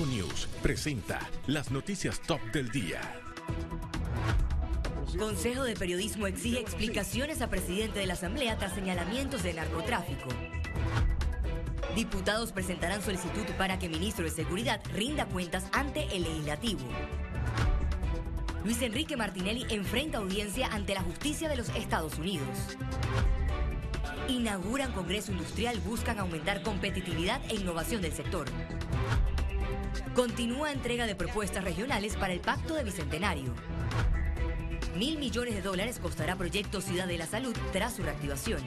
Econews presenta las noticias top del día. Consejo de Periodismo exige explicaciones a presidente de la Asamblea tras señalamientos de narcotráfico. Diputados presentarán solicitud para que ministro de Seguridad rinda cuentas ante el legislativo. Luis Enrique Martinelli enfrenta audiencia ante la justicia de los Estados Unidos. Inauguran Congreso Industrial, buscan aumentar competitividad e innovación del sector. Continúa entrega de propuestas regionales para el Pacto de Bicentenario. Mil millones de dólares costará proyecto Ciudad de la Salud tras su reactivación.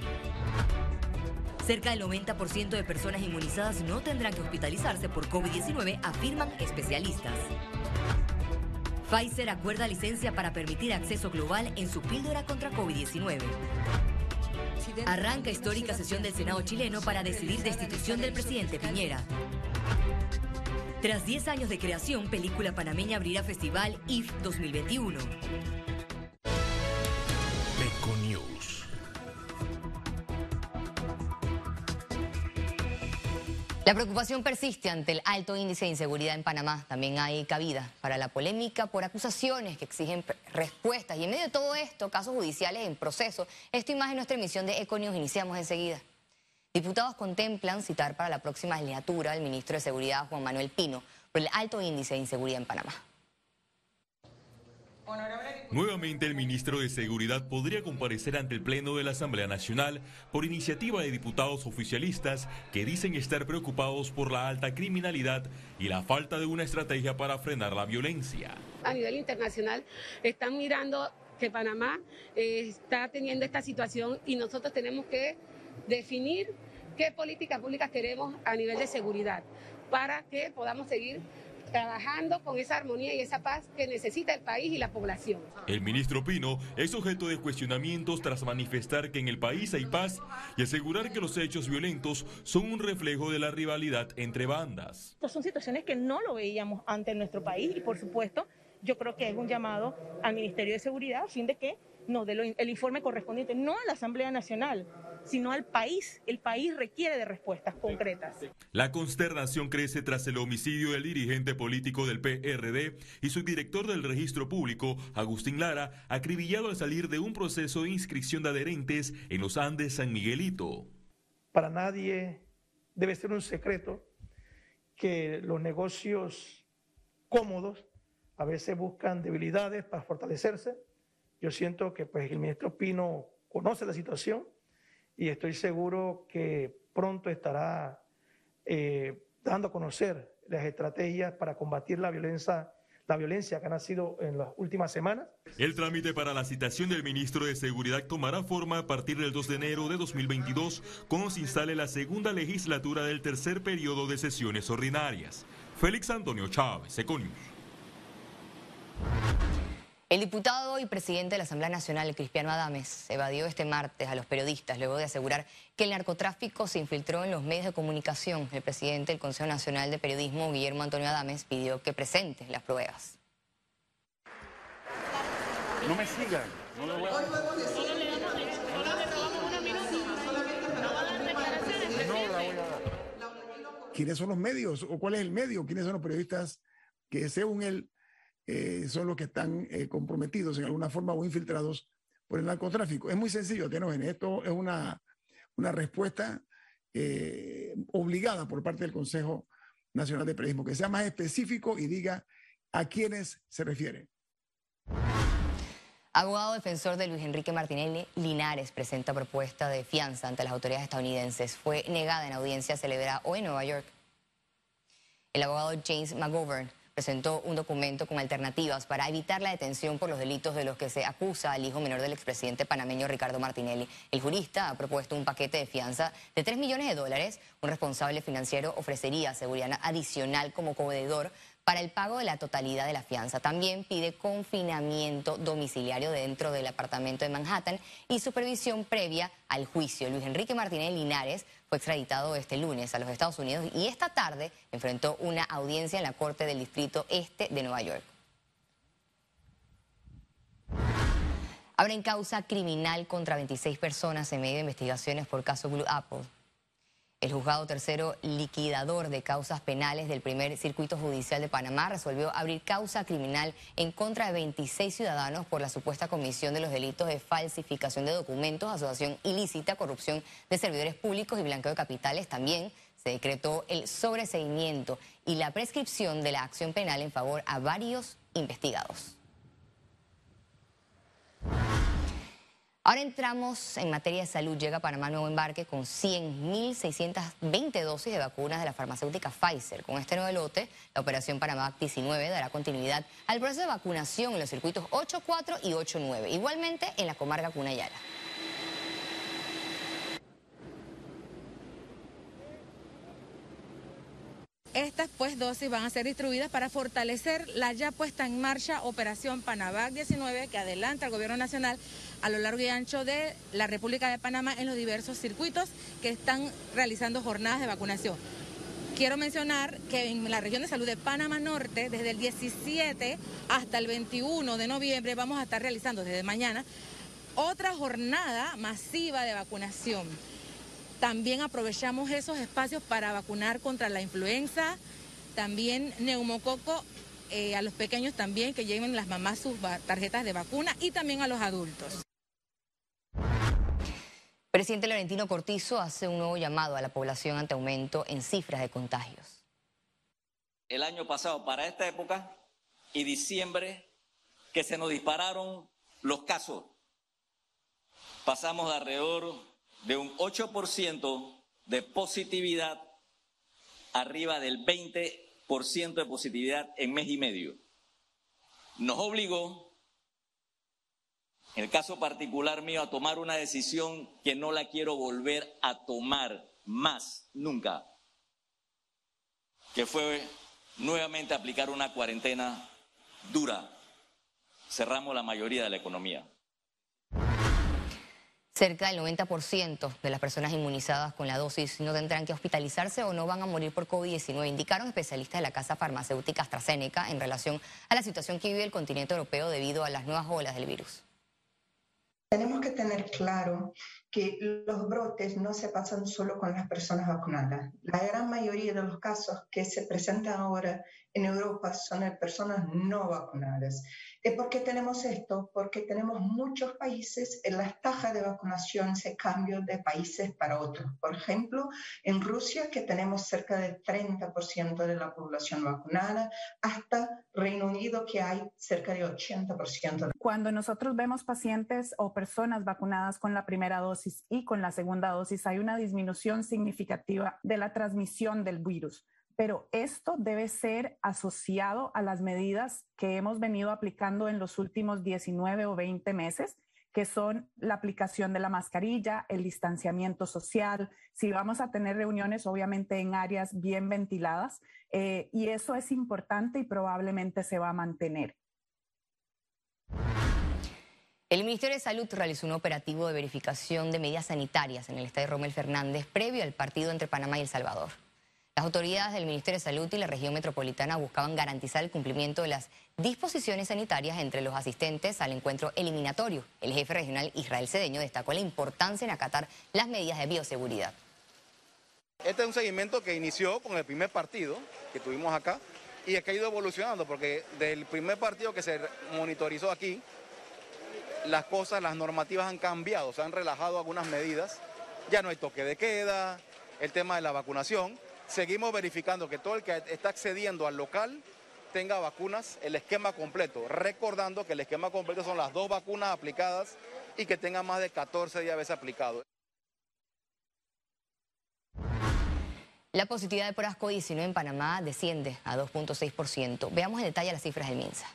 Cerca del 90% de personas inmunizadas no tendrán que hospitalizarse por COVID-19, afirman especialistas. Pfizer acuerda licencia para permitir acceso global en su píldora contra COVID-19. Arranca histórica sesión del Senado chileno para decidir destitución del presidente Piñera. Tras 10 años de creación, película panameña abrirá festival IF 2021. Econews. La preocupación persiste ante el alto índice de inseguridad en Panamá. También hay cabida para la polémica por acusaciones que exigen respuestas. Y en medio de todo esto, casos judiciales en proceso. Esto y más en nuestra emisión de Econews. Iniciamos enseguida. Diputados contemplan citar para la próxima legislatura al ministro de Seguridad, Juan Manuel Pino, por el alto índice de inseguridad en Panamá. Nuevamente el ministro de Seguridad podría comparecer ante el Pleno de la Asamblea Nacional por iniciativa de diputados oficialistas que dicen estar preocupados por la alta criminalidad y la falta de una estrategia para frenar la violencia. A nivel internacional están mirando que Panamá eh, está teniendo esta situación y nosotros tenemos que definir qué políticas públicas queremos a nivel de seguridad para que podamos seguir trabajando con esa armonía y esa paz que necesita el país y la población. El ministro Pino es objeto de cuestionamientos tras manifestar que en el país hay paz y asegurar que los hechos violentos son un reflejo de la rivalidad entre bandas. Estas son situaciones que no lo veíamos antes en nuestro país y por supuesto yo creo que es un llamado al Ministerio de Seguridad a fin de que nos dé el informe correspondiente, no a la Asamblea Nacional, sino al país. El país requiere de respuestas concretas. La consternación crece tras el homicidio del dirigente político del PRD y su director del registro público, Agustín Lara, acribillado al salir de un proceso de inscripción de adherentes en los Andes San Miguelito. Para nadie debe ser un secreto que los negocios cómodos a veces buscan debilidades para fortalecerse. Yo siento que pues, el ministro Pino conoce la situación y estoy seguro que pronto estará eh, dando a conocer las estrategias para combatir la violencia que ha nacido en las últimas semanas. El trámite para la citación del ministro de Seguridad tomará forma a partir del 2 de enero de 2022, cuando se instale la segunda legislatura del tercer periodo de sesiones ordinarias. Félix Antonio Chávez, Econius. El diputado y presidente de la Asamblea Nacional, Cristiano Adames, evadió este martes a los periodistas luego de asegurar que el narcotráfico se infiltró en los medios de comunicación. El presidente del Consejo Nacional de Periodismo, Guillermo Antonio Adames, pidió que presente las pruebas. No me sigan. No le voy a... ¿Quiénes son los medios o cuál es el medio? ¿Quiénes son los periodistas que según él eh, son los que están eh, comprometidos en alguna forma o infiltrados por el narcotráfico. Es muy sencillo, en Esto es una, una respuesta eh, obligada por parte del Consejo Nacional de Periodismo, que sea más específico y diga a quiénes se refiere. Abogado defensor de Luis Enrique Martinelli Linares presenta propuesta de fianza ante las autoridades estadounidenses. Fue negada en audiencia celebrada hoy en Nueva York. El abogado James McGovern presentó un documento con alternativas para evitar la detención por los delitos de los que se acusa al hijo menor del expresidente panameño Ricardo Martinelli. El jurista ha propuesto un paquete de fianza de 3 millones de dólares. Un responsable financiero ofrecería seguridad adicional como cobrador para el pago de la totalidad de la fianza. También pide confinamiento domiciliario dentro del apartamento de Manhattan y supervisión previa al juicio. Luis Enrique Martínez Linares fue extraditado este lunes a los Estados Unidos y esta tarde enfrentó una audiencia en la Corte del Distrito Este de Nueva York. Abren causa criminal contra 26 personas en medio de investigaciones por caso Blue Apple. El juzgado tercero liquidador de causas penales del primer circuito judicial de Panamá resolvió abrir causa criminal en contra de 26 ciudadanos por la supuesta comisión de los delitos de falsificación de documentos, asociación ilícita, corrupción de servidores públicos y blanqueo de capitales. También se decretó el sobreseimiento y la prescripción de la acción penal en favor a varios investigados. Ahora entramos en materia de salud. Llega a Panamá nuevo embarque con 100.620 dosis de vacunas de la farmacéutica Pfizer. Con este nuevo lote, la operación Panamá 19 dará continuidad al proceso de vacunación en los circuitos 8.4 y 8.9. Igualmente en la comarca Cunayala. Estas pues dosis van a ser distribuidas para fortalecer la ya puesta en marcha Operación Panavac 19 que adelanta al Gobierno Nacional a lo largo y ancho de la República de Panamá en los diversos circuitos que están realizando jornadas de vacunación. Quiero mencionar que en la región de salud de Panamá Norte, desde el 17 hasta el 21 de noviembre, vamos a estar realizando desde mañana otra jornada masiva de vacunación. También aprovechamos esos espacios para vacunar contra la influenza, también neumococo, eh, a los pequeños también que lleven las mamás sus tarjetas de vacuna y también a los adultos. Presidente Laurentino Cortizo hace un nuevo llamado a la población ante aumento en cifras de contagios. El año pasado, para esta época y diciembre, que se nos dispararon los casos, pasamos de alrededor de un 8% de positividad arriba del 20% de positividad en mes y medio. Nos obligó, en el caso particular mío, a tomar una decisión que no la quiero volver a tomar más, nunca, que fue nuevamente aplicar una cuarentena dura. Cerramos la mayoría de la economía. Cerca del 90% de las personas inmunizadas con la dosis no tendrán que hospitalizarse o no van a morir por COVID-19, indicaron especialistas de la casa farmacéutica AstraZeneca en relación a la situación que vive el continente europeo debido a las nuevas olas del virus. Tenemos que tener claro que los brotes no se pasan solo con las personas vacunadas. La gran mayoría de los casos que se presentan ahora en Europa son de personas no vacunadas. ¿Por qué tenemos esto? Porque tenemos muchos países en las tajas de vacunación se cambian de países para otros. Por ejemplo, en Rusia, que tenemos cerca del 30% de la población vacunada, hasta Reino Unido, que hay cerca de 80%. Cuando nosotros vemos pacientes o personas vacunadas con la primera dosis y con la segunda dosis, hay una disminución significativa de la transmisión del virus pero esto debe ser asociado a las medidas que hemos venido aplicando en los últimos 19 o 20 meses, que son la aplicación de la mascarilla, el distanciamiento social, si vamos a tener reuniones obviamente en áreas bien ventiladas, eh, y eso es importante y probablemente se va a mantener. El Ministerio de Salud realizó un operativo de verificación de medidas sanitarias en el estadio Romel Fernández previo al partido entre Panamá y El Salvador. Las autoridades del Ministerio de Salud y la región metropolitana buscaban garantizar el cumplimiento de las disposiciones sanitarias entre los asistentes al encuentro eliminatorio. El jefe regional Israel Cedeño destacó la importancia en acatar las medidas de bioseguridad. Este es un seguimiento que inició con el primer partido que tuvimos acá y es que ha ido evolucionando porque del primer partido que se monitorizó aquí, las cosas, las normativas han cambiado, se han relajado algunas medidas, ya no hay toque de queda, el tema de la vacunación seguimos verificando que todo el que está accediendo al local tenga vacunas, el esquema completo, recordando que el esquema completo son las dos vacunas aplicadas y que tenga más de 14 días veces aplicado. La positividad de por 19 en Panamá desciende a 2.6%. Veamos en detalle las cifras del MINSA.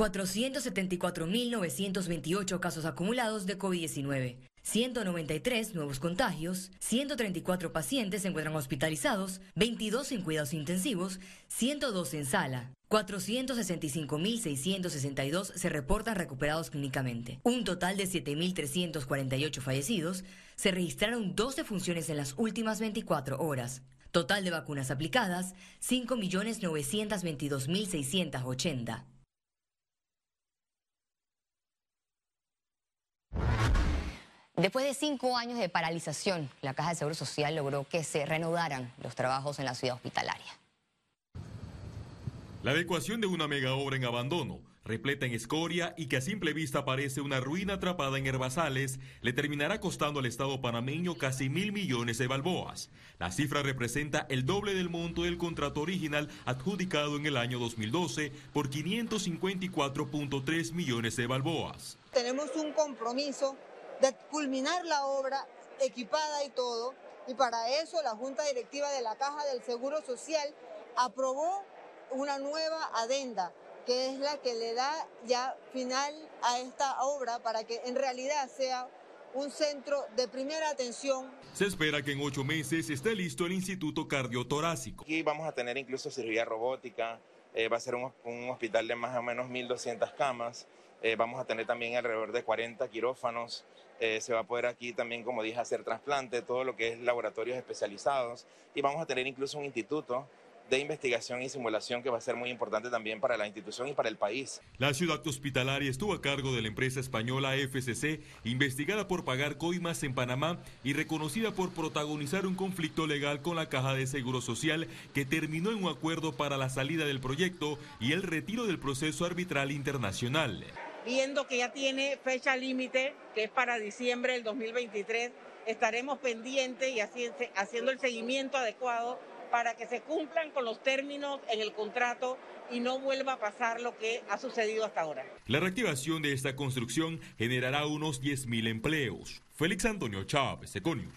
474.928 casos acumulados de COVID-19. 193 nuevos contagios, 134 pacientes se encuentran hospitalizados, 22 en cuidados intensivos, 102 en sala. 465.662 se reportan recuperados clínicamente. Un total de 7.348 fallecidos. Se registraron 12 funciones en las últimas 24 horas. Total de vacunas aplicadas, 5.922.680. Después de cinco años de paralización, la Caja de Seguro Social logró que se reanudaran los trabajos en la ciudad hospitalaria. La adecuación de una mega obra en abandono, repleta en escoria y que a simple vista parece una ruina atrapada en herbazales, le terminará costando al Estado panameño casi mil millones de balboas. La cifra representa el doble del monto del contrato original adjudicado en el año 2012 por 554.3 millones de balboas. Tenemos un compromiso de culminar la obra equipada y todo, y para eso la Junta Directiva de la Caja del Seguro Social aprobó una nueva adenda que es la que le da ya final a esta obra para que en realidad sea un centro de primera atención. Se espera que en ocho meses esté listo el Instituto Cardiotorácico. Aquí vamos a tener incluso cirugía robótica, eh, va a ser un, un, hospital de más o menos 1.200 camas, eh, vamos a tener también alrededor de 40 quirófanos, eh, se va a poder aquí también, como dije, hacer trasplante, todo lo que es laboratorios especializados y vamos a tener incluso un instituto de investigación y simulación que va a ser muy importante también para la institución y para el país. La ciudad hospitalaria estuvo a cargo de la empresa española FCC, investigada por pagar coimas en Panamá y reconocida por protagonizar un conflicto legal con la Caja de Seguro Social que terminó en un acuerdo para la salida del proyecto y el retiro del proceso arbitral internacional. Viendo que ya tiene fecha límite, que es para diciembre del 2023, estaremos pendientes y haciendo el seguimiento adecuado para que se cumplan con los términos en el contrato y no vuelva a pasar lo que ha sucedido hasta ahora. La reactivación de esta construcción generará unos 10.000 empleos. Félix Antonio Chávez, Econius.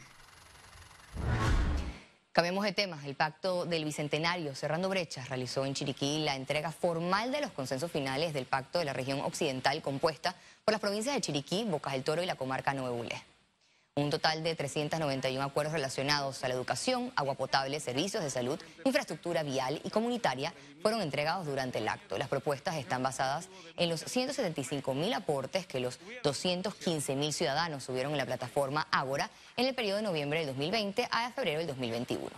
Cambiemos de tema. El Pacto del Bicentenario, Cerrando Brechas, realizó en Chiriquí la entrega formal de los consensos finales del Pacto de la región occidental compuesta por las provincias de Chiriquí, Bocas del Toro y la comarca Nuevo un total de 391 acuerdos relacionados a la educación, agua potable, servicios de salud, infraestructura vial y comunitaria fueron entregados durante el acto. Las propuestas están basadas en los 175 mil aportes que los 215 mil ciudadanos subieron en la plataforma Ágora en el periodo de noviembre del 2020 a febrero del 2021.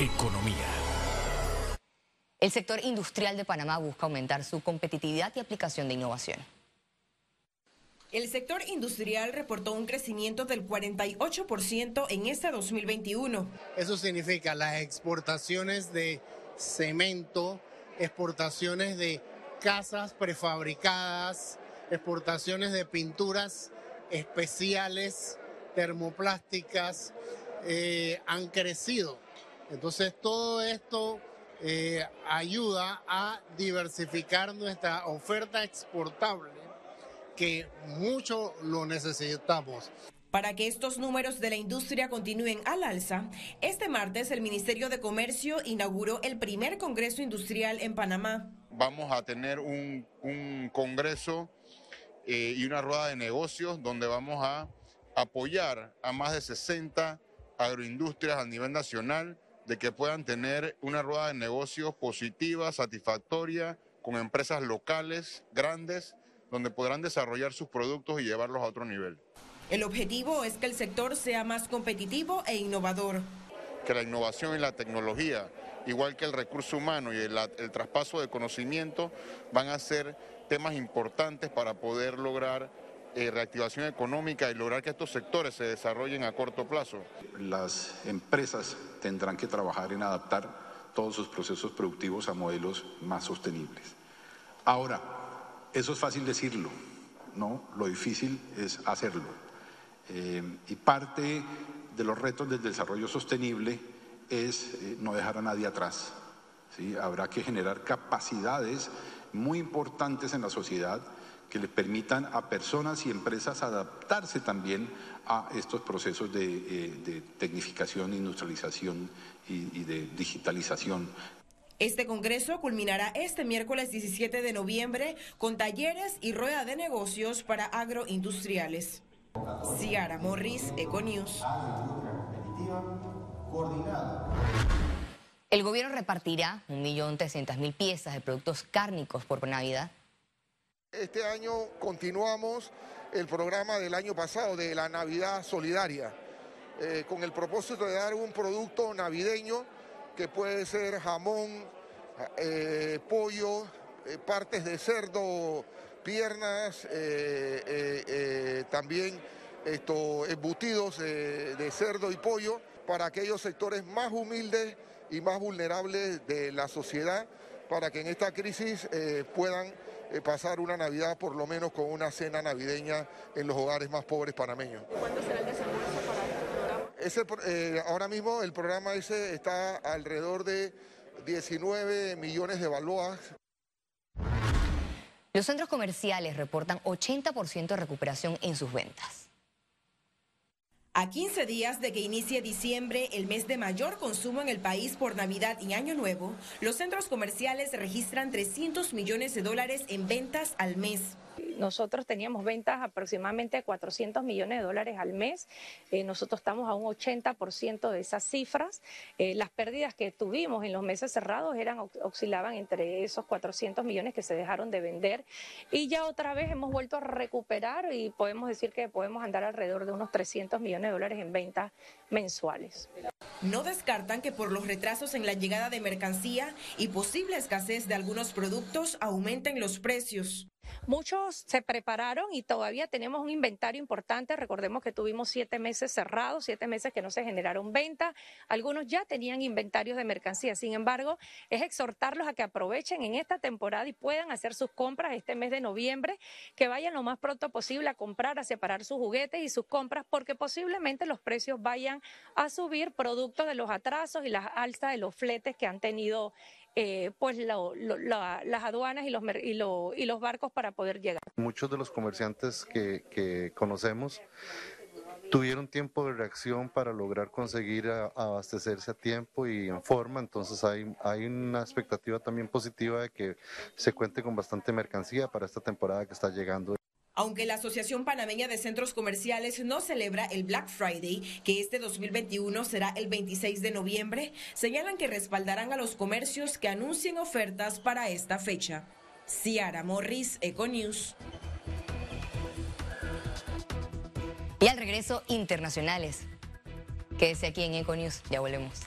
Economía. El sector industrial de Panamá busca aumentar su competitividad y aplicación de innovación. El sector industrial reportó un crecimiento del 48% en este 2021. Eso significa las exportaciones de cemento, exportaciones de casas prefabricadas, exportaciones de pinturas especiales, termoplásticas, eh, han crecido. Entonces todo esto eh, ayuda a diversificar nuestra oferta exportable que mucho lo necesitamos. Para que estos números de la industria continúen al alza, este martes el Ministerio de Comercio inauguró el primer Congreso Industrial en Panamá. Vamos a tener un, congreso eh, y una rueda de negocios donde vamos a apoyar a más de 60 agroindustrias a nivel nacional de que puedan tener una rueda de negocios positiva, satisfactoria, con empresas locales grandes donde podrán desarrollar sus productos y llevarlos a otro nivel. El objetivo es que el sector sea más competitivo e innovador. Que la innovación y la tecnología, igual que el recurso humano y el, traspaso de conocimiento, van a ser temas importantes para poder lograr eh, reactivación económica y lograr que estos sectores se desarrollen a corto plazo. Las empresas tendrán que trabajar en adaptar todos sus procesos productivos a modelos más sostenibles. Ahora, eso es fácil decirlo, ¿no? Lo difícil es hacerlo. Eh, y parte de los retos del desarrollo sostenible es eh, no dejar a nadie atrás. Habrá que generar capacidades muy importantes en la sociedad que le permitan a personas y empresas adaptarse también a estos procesos de, eh, tecnificación, industrialización y de digitalización este congreso culminará este miércoles 17 de noviembre con talleres y rueda de negocios para agroindustriales. Ciara Morris, Econews. El gobierno repartirá 1.300.000 piezas de productos cárnicos por Navidad. Este año continuamos el programa del año pasado de la Navidad Solidaria, eh, con el propósito de dar un producto navideño que puede ser jamón, eh, pollo, eh, partes de cerdo piernas, también esto, embutidos de cerdo y pollo para aquellos sectores más humildes y más vulnerables de la sociedad, para que en esta crisis puedan pasar una Navidad por lo menos con una cena navideña en los hogares más pobres panameños. ¿Cuándo será el desembolso Ese, ahora mismo el programa ese está alrededor de 19 millones de balboas. Los centros comerciales reportan 80% de recuperación en sus ventas. A 15 días de que inicie diciembre, el mes de mayor consumo en el país por Navidad y Año Nuevo, los centros comerciales registran 300 millones de dólares en ventas al mes. Nosotros teníamos ventas aproximadamente de 400 millones de dólares al mes. Eh, nosotros estamos a un 80% de esas cifras. Eh, las pérdidas que tuvimos en los meses cerrados eran oscilaban entre esos 400 millones que se dejaron de vender. Y ya otra vez hemos vuelto a recuperar y podemos decir que podemos andar alrededor de unos 300 millones de dólares en ventas mensuales. No descartan que por los retrasos en la llegada de mercancía y posible escasez de algunos productos aumenten los precios. Muchos se prepararon y todavía tenemos un inventario importante. Recordemos que tuvimos siete meses cerrados, siete meses que no se generaron ventas. Algunos ya tenían inventarios de mercancía. Sin embargo, es exhortarlos a que aprovechen en esta temporada y puedan hacer sus compras este mes de noviembre, que vayan lo más pronto posible a comprar, a separar sus juguetes y sus compras, porque posiblemente los precios vayan a subir producto de los atrasos y las alzas de los fletes que han tenido eh, pues las aduanas y los, y, y, los barcos para poder llegar. Muchos de los comerciantes que, que conocemos tuvieron tiempo de reacción para lograr conseguir abastecerse a tiempo y en forma, entonces hay, hay una expectativa también positiva de que se cuente con bastante mercancía para esta temporada que está llegando. Aunque la Asociación Panameña de Centros Comerciales no celebra el Black Friday, que este 2021 será el 26 de noviembre, señalan que respaldarán a los comercios que anuncien ofertas para esta fecha. Ciara Morris, Econews. Y al regreso, internacionales. Quédese aquí en Econews, ya volvemos.